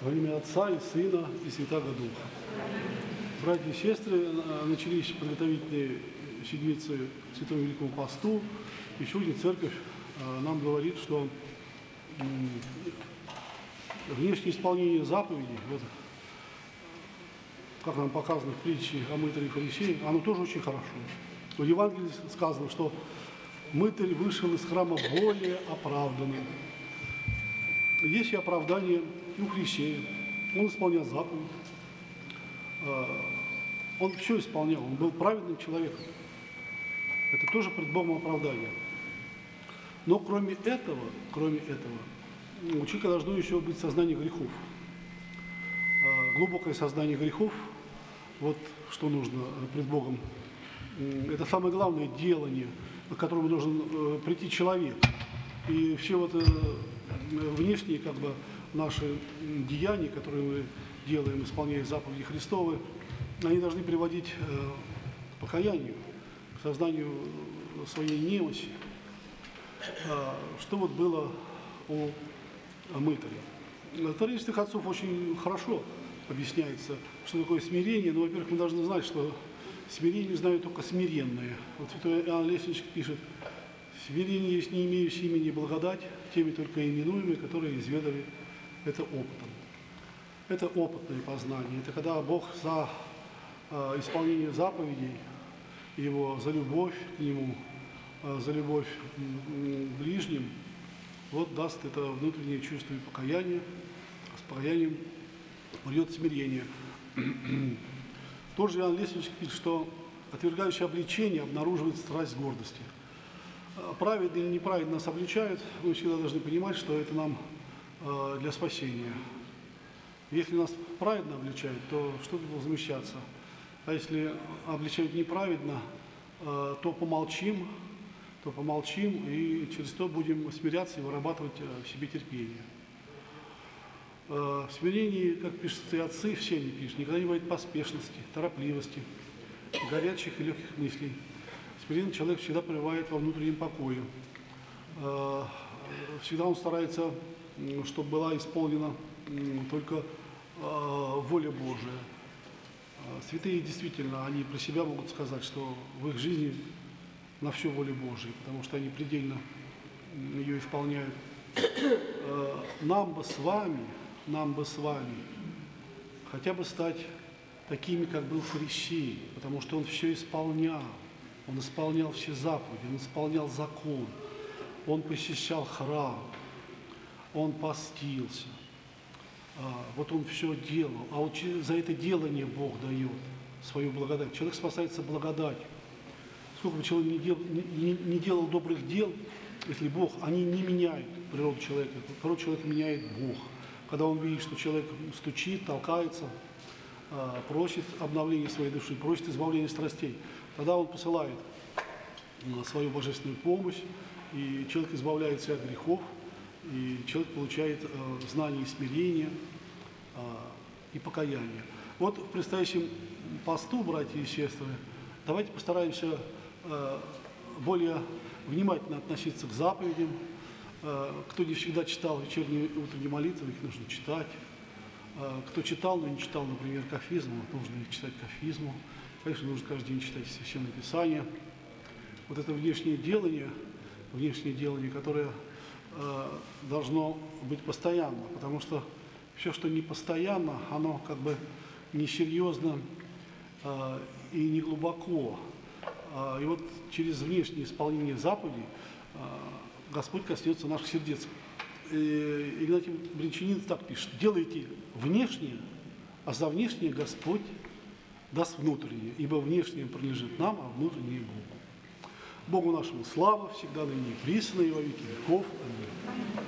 Во имя Отца и Сына и Святаго Духа. Братья и сестры, начались подготовительные седмицы к Святому Великому Посту. И сегодня Церковь э, нам говорит, что внешнее исполнение заповедей, вот, как нам показано в притче о мытаре и фарисее, оно тоже очень хорошо. В Евангелии сказано, что мытарь вышел из храма более оправданным. Есть и оправдание и у Христея. Он исполнял заповедь. А, Он все исполнял. Он был праведным человеком. Это тоже пред Богом оправдание. Но кроме этого, кроме этого, у человека должно еще быть сознание грехов. А, Глубокое сознание грехов, вот что нужно пред Богом. Это самое главное делание, к которому должен э, прийти человек. И все вот э, внешние как бы наши деяния, которые мы делаем, исполняя заповеди Христовы, они должны приводить э, к покаянию, к сознанию своей немощи. А, Что вот было у мытаря? В Торе святых отцов очень хорошо объясняется, что такое смирение. Но, во-первых, мы должны знать, что смирение знают только смиренные. Вот святой Иоанн Лестничек пишет, смирение есть не имеющие имени благодать, теми только именуемые, которые изведали это опытом. Это опытное познание. Это когда Бог за э, исполнение заповедей Его, за любовь к Нему, э, за любовь к ближним, вот даст это внутреннее чувство и покаяние, с покаянием придет смирение. Тоже Иоанн Лестничек пишет, что отвергающий обличение обнаруживает страсть гордости. А Праведно или неправедно нас обличают, мы всегда должны понимать, что это нам э, для спасения. Если нас праведно обличают, то что тут возмущаться? А если обличают неправедно, э, то помолчим, то помолчим и через то будем смиряться и вырабатывать в себе терпение. В смирении, как пишут и отцы, все они пишут, никогда не бывает поспешности, торопливости, горячих и легких мыслей. Смиренный человек всегда пребывает во внутреннем покое. Э, Всегда он старается, чтобы была исполнена только э, воля Божия. Э, Святые действительно, они про себя могут сказать, что в их жизни на всю волю Божию, потому что они предельно ее исполняют. Нам бы с вами, нам бы с вами хотя бы стать такими, как был фарисей, потому что он все исполнял. Он исполнял все заповеди, он исполнял закон, он посещал храм, он постился. А, Вот он все делал. А вот за это делание Бог дает свою благодать. Человек спасается благодатью. Сколько бы человек не, дел- не- не- делал добрых дел, если Бог, они не меняют природу человека. Природу человека меняет Бог. Когда он видит, что человек стучит, толкается, просит обновления своей души, просит избавления страстей, тогда он посылает а, свою божественную помощь, и человек избавляется от грехов, и человек получает а, знание и смирение а, и покаяние. Вот в предстоящем посту, братья и сестры, давайте постараемся а, более внимательно относиться к заповедям. А, Кто не всегда читал вечерние и утренние молитвы, их нужно читать. А, Кто читал, но не читал, например, кафизму, нужно читать кафизму. Конечно, нужно каждый день читать Священное Писание. Вот это внешнее делание, внешнее делание, которое э, должно быть постоянно, потому что все, что не постоянно, оно как бы несерьезно э, и не глубоко. А, и вот через внешнее исполнение заповедей Господь коснется наших сердец. И Игнатий Бринчанин так пишет, делайте внешнее, а за внешнее Господь даст внутреннее, ибо внешнее принадлежит нам, а внутреннее Богу. Богу нашему слава, всегда ныне и присно, и во веки веков. Аминь.